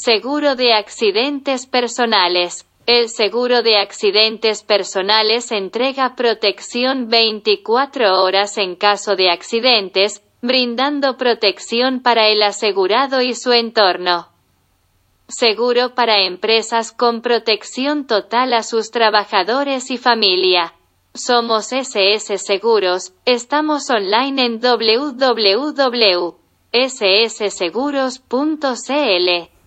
Seguro de accidentes personales. El seguro de accidentes personales entrega protección 24 horas en caso de accidentes, brindando protección para el asegurado y su entorno. Seguro para empresas con protección total a sus trabajadores y familia. Somos SS Seguros, estamos online en www.ssseguros.cl.